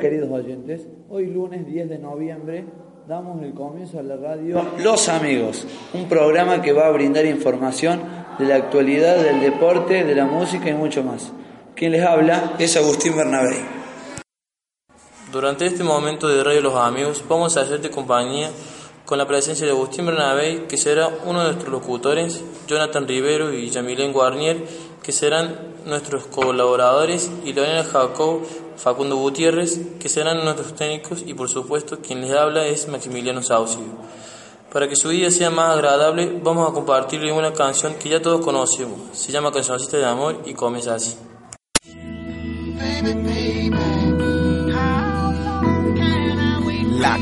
Queridos oyentes, hoy lunes 10 de noviembre damos el comienzo a la radio Los Amigos, un programa que va a brindar información de la actualidad del deporte, de la música y mucho más. Quien les habla es Agustín Bernabé. Durante este momento de Radio Los Amigos vamos a hacerte compañía con la presencia de Agustín Bernabé, que será uno de nuestros locutores, Jonathan Rivero y Yamilén Guarnier, que serán nuestros colaboradores, y Lorena Jacob, Facundo Gutiérrez, que serán nuestros técnicos, y por supuesto quien les habla es Maximiliano Saucio. Para que su día sea más agradable, vamos a compartirle una canción que ya todos conocemos. Se llama Cancioncita de Amor y comienza así. La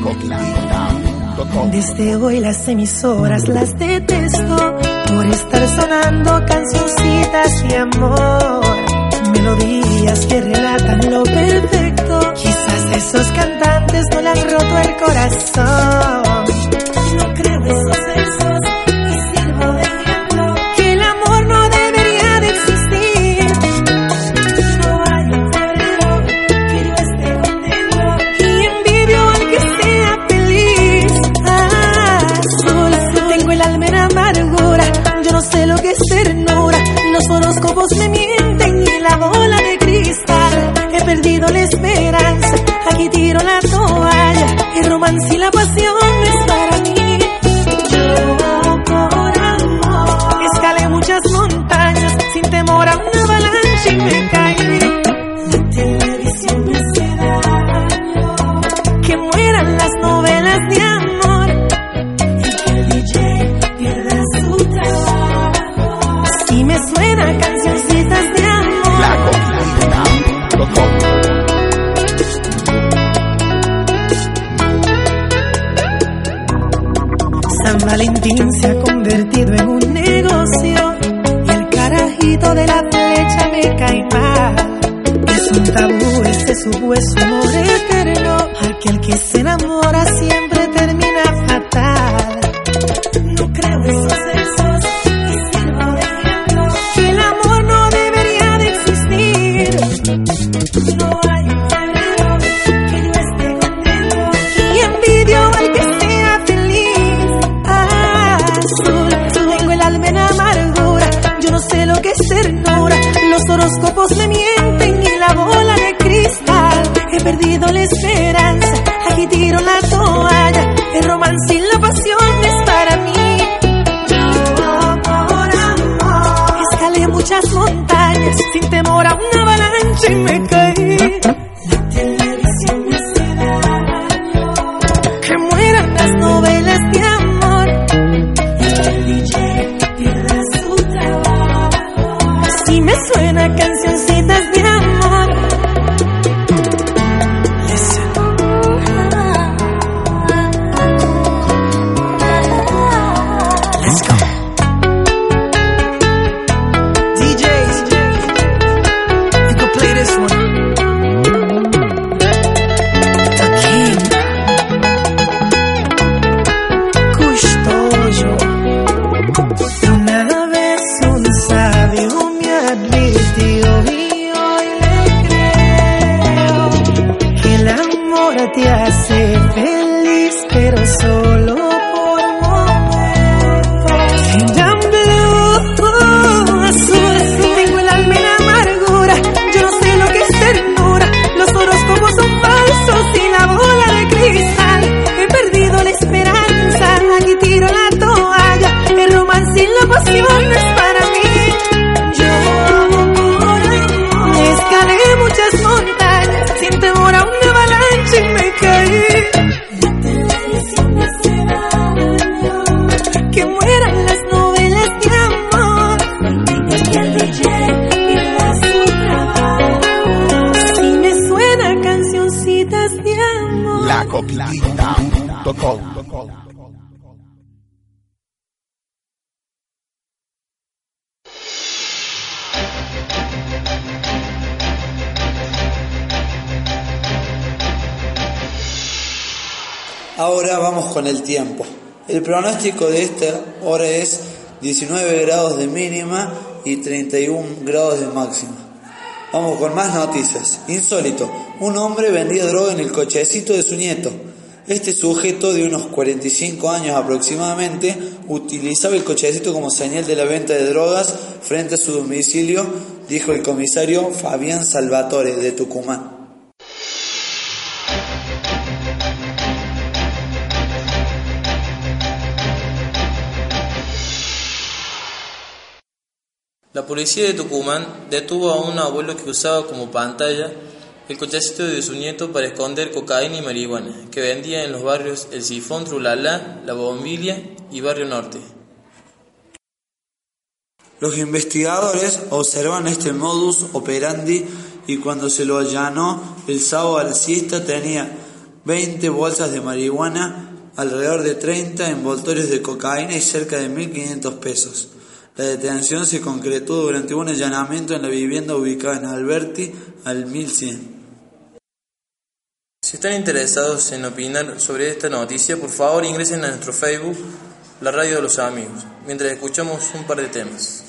desde hoy las emisoras las detesto por estar sonando cancioncitas de amor, que relatan lo perfecto. Quizás esos cantantes no le han roto el corazón. No creo esos versos y sirvo de ejemplo que el amor no debería de existir. No hay un que yo esté contento y envidio al que sea feliz. Azul, tengo el alma en amargura, yo no sé lo que es ternura. Los horóscopos me mienten la bola de cristal. He perdido la esperanza, aquí tiro la toalla. El romance y la pasión es para mí. Yo por amor escalé muchas montañas sin temor a una avalancha y me caí. Horóscopos me mienten y la bola de cristal. He perdido la esperanza, aquí tiro la toalla. El romance y la pasión es para mí. Por amor escalé muchas montañas sin temor a una avalancha y me Ahora vamos con el tiempo. El pronóstico de esta hora es 19 grados de mínima y 31 grados de máxima. Vamos con más noticias. Insólito. un hombre vendía droga en el cochecito de su nieto. Este sujeto de unos 45 años aproximadamente utilizaba el cochecito como señal de la venta de drogas frente a su domicilio, dijo el comisario Fabián Salvatore de Tucumán. Policía de Tucumán detuvo a un abuelo que usaba como pantalla el cochecito de su nieto para esconder cocaína y marihuana, que vendía en los barrios El Sifón, Trulala, La Bombilla y Barrio Norte. Los investigadores observan este modus operandi y cuando se lo allanó el sábado a la siesta tenía 20 bolsas de marihuana, alrededor de 30 envoltorios de cocaína y cerca de 1.500 pesos. La detención se concretó durante un allanamiento en la vivienda ubicada en Alberti al 1100. Si están interesados en opinar sobre esta noticia, por favor ingresen a nuestro Facebook, la radio de los amigos, mientras escuchamos un par de temas.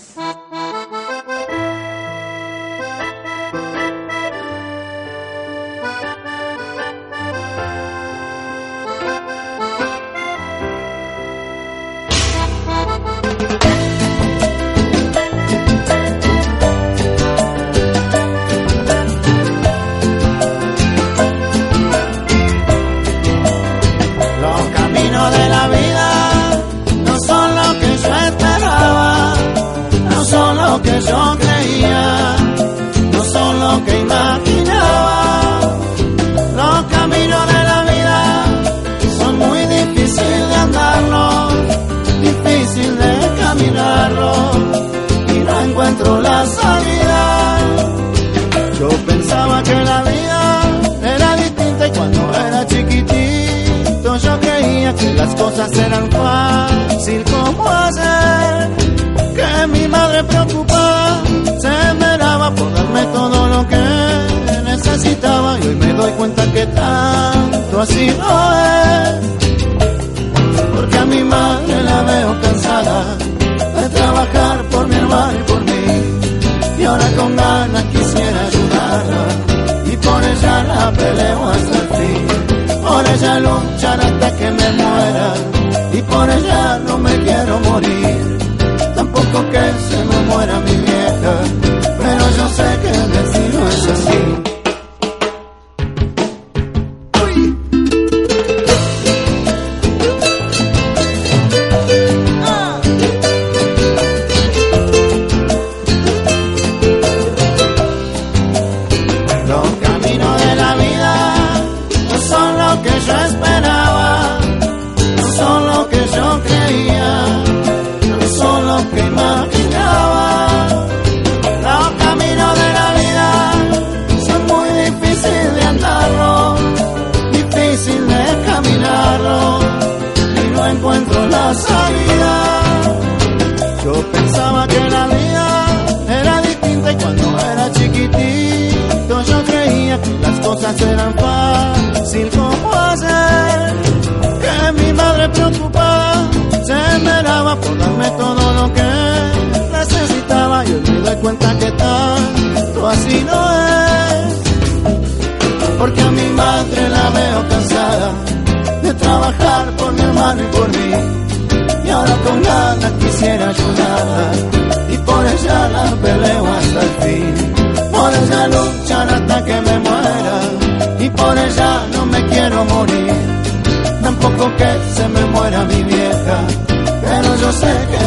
Cosas eran fácil como hacer que mi madre preocupada se meraba por darme todo lo que necesitaba y hoy me doy cuenta que tanto así no es y por preocupada se meraba por darme todo lo que necesitaba y hoy me doy cuenta que tanto así no es. Porque a mi madre la veo cansada de trabajar por mi hermano y por mí. Y ahora con ganas quisiera ayudarla y por ella la peleo hasta el fin. Por ella luchar hasta que me muera y por ella no me quiero morir. Tampoco que yo sé que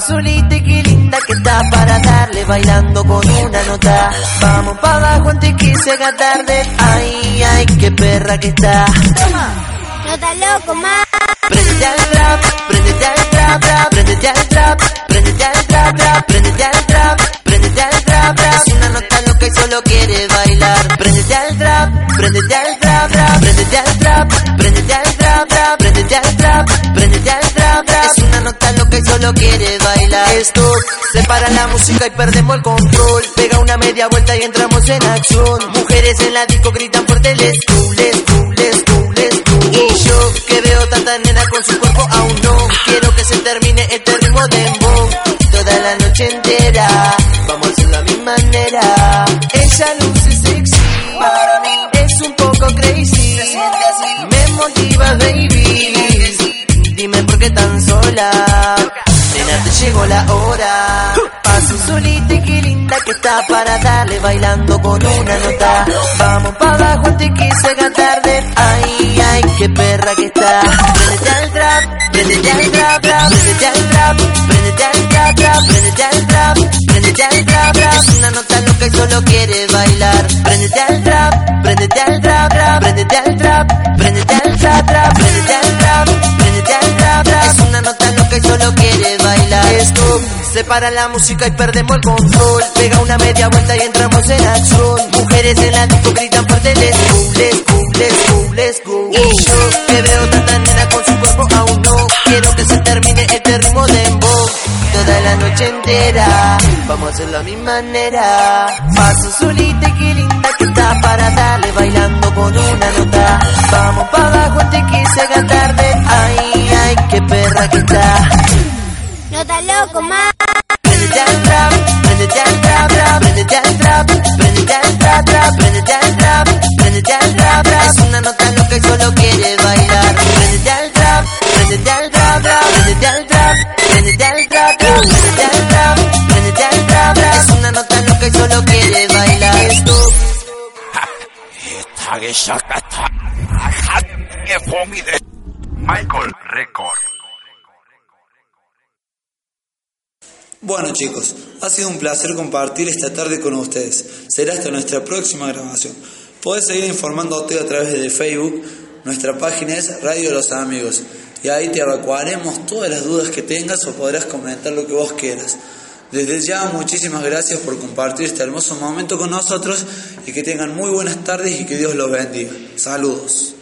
solita y qué linda que está para darle bailando con una nota. Vamos pa' abajo antes que se haga tarde. Ay, ay, qué perra que está. No está loco, más. Prendete al trap, prendete al trap, trap, prendete al trap, prendete al trap, trap, prendete al trap, prendete al trap, trap. Es una nota loca y solo quiere bailar. Prendete al trap, prendete al trap, trap, prendete al trap, prendete al solo quiere bailar. Esto separa la música y perdemos el control. Pega una media vuelta y entramos en acción. Mujeres en la disco gritan fuerte, go, let's go, let's go. Y yo que veo tanta nena con su cuerpo aún no Quiero que se termine este ritmo de Para darle bailando con una nota. Vamos pa' abajo antes que se haga tarde. Ay, ay, qué perra que está. Prendete al trap, prendete al trap, Prendete al trap, prendete al trap, Prendete al trap, prendete al trap, una nota loca y solo quiere bailar. Prendete al trap, prendete al trap, Separa la música y perdemos el control. Pega una media vuelta y entramos en acción. Mujeres en la disco gritan fuerte Let's go, let's go, let's go, let's go Y yo que veo tanta nena con su cuerpo aún no Quiero que se termine este ritmo de dembow Toda la noche entera Vamos a hacerlo a mi manera. Paso solita y qué linda que está Para darle bailando con una nota. Vamos pa' abajo antes que se haga tarde. Ay, ay, qué perra que está. No está loco, más. Michael Record. Bueno chicos, ha sido un placer compartir esta tarde con ustedes. Será hasta nuestra próxima grabación. Podés seguir informándote a través de Facebook. Nuestra página es Radio Los Amigos. Y ahí te evacuaremos todas las dudas que tengas o podrás comentar lo que vos quieras. Desde ya, muchísimas gracias por compartir este hermoso momento con nosotros y que tengan muy buenas tardes y que Dios los bendiga. Saludos.